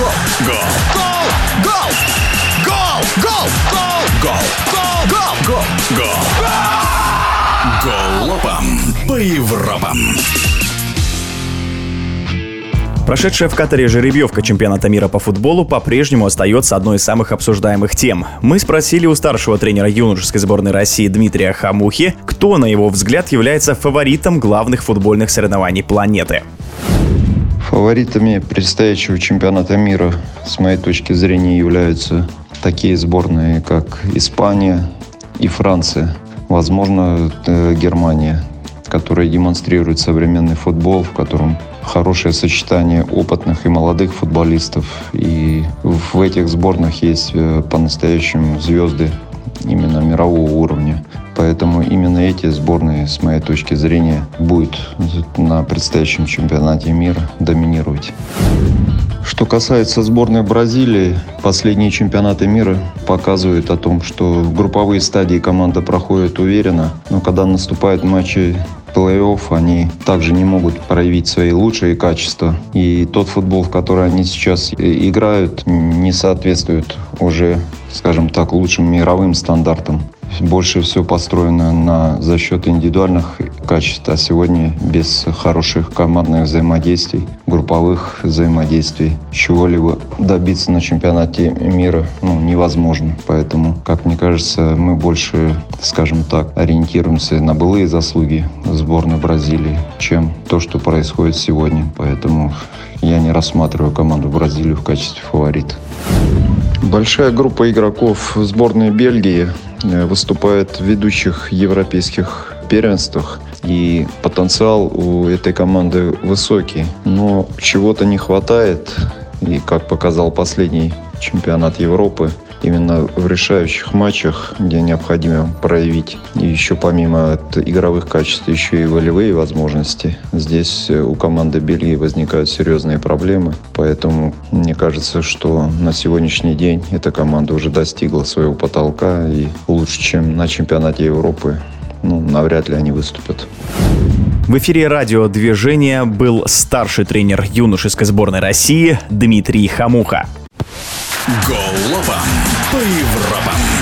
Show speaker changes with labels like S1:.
S1: Гол! Гол! Гол! Гол! Гол! Гол! Гол! Гол! Гол! Гол! Голопом по Европам.
S2: Прошедшая в Катаре жеребьевка чемпионата мира по футболу по-прежнему остается одной из самых обсуждаемых тем. Мы спросили у старшего тренера юношеской сборной России Дмитрия Хамухи, кто, на его взгляд, является фаворитом главных футбольных соревнований планеты.
S3: Фаворитами предстоящего чемпионата мира, с моей точки зрения, являются такие сборные, как Испания и Франция. Возможно, э, Германия, которая демонстрирует современный футбол, в котором хорошее сочетание опытных и молодых футболистов. И в этих сборных есть э, по-настоящему звезды именно мирового уровня. Поэтому именно эти сборные, с моей точки зрения, будут на предстоящем чемпионате мира доминировать. Что касается сборной Бразилии, последние чемпионаты мира показывают о том, что в групповые стадии команда проходит уверенно, но когда наступают матчи плей-офф, они также не могут проявить свои лучшие качества. И тот футбол, в который они сейчас играют, не соответствует уже, скажем так, лучшим мировым стандартам больше все построено на, за счет индивидуальных качеств, а сегодня без хороших командных взаимодействий, групповых взаимодействий, чего-либо добиться на чемпионате мира ну, невозможно. Поэтому, как мне кажется, мы больше, скажем так, ориентируемся на былые заслуги сборной Бразилии, чем то, что происходит сегодня. Поэтому я не рассматриваю команду Бразилию в качестве фаворита. Большая группа игроков сборной Бельгии выступает в ведущих европейских первенствах. И потенциал у этой команды высокий. Но чего-то не хватает. И как показал последний чемпионат Европы, именно в решающих матчах, где необходимо проявить еще помимо игровых качеств, еще и волевые возможности. Здесь э, у команды Бельгии возникают серьезные проблемы, поэтому мне кажется, что на сегодняшний день эта команда уже достигла своего потолка и лучше, чем на чемпионате Европы, ну, навряд ли они выступят.
S2: В эфире радиодвижения был старший тренер юношеской сборной России Дмитрий Хамуха.
S1: Голова по Европам.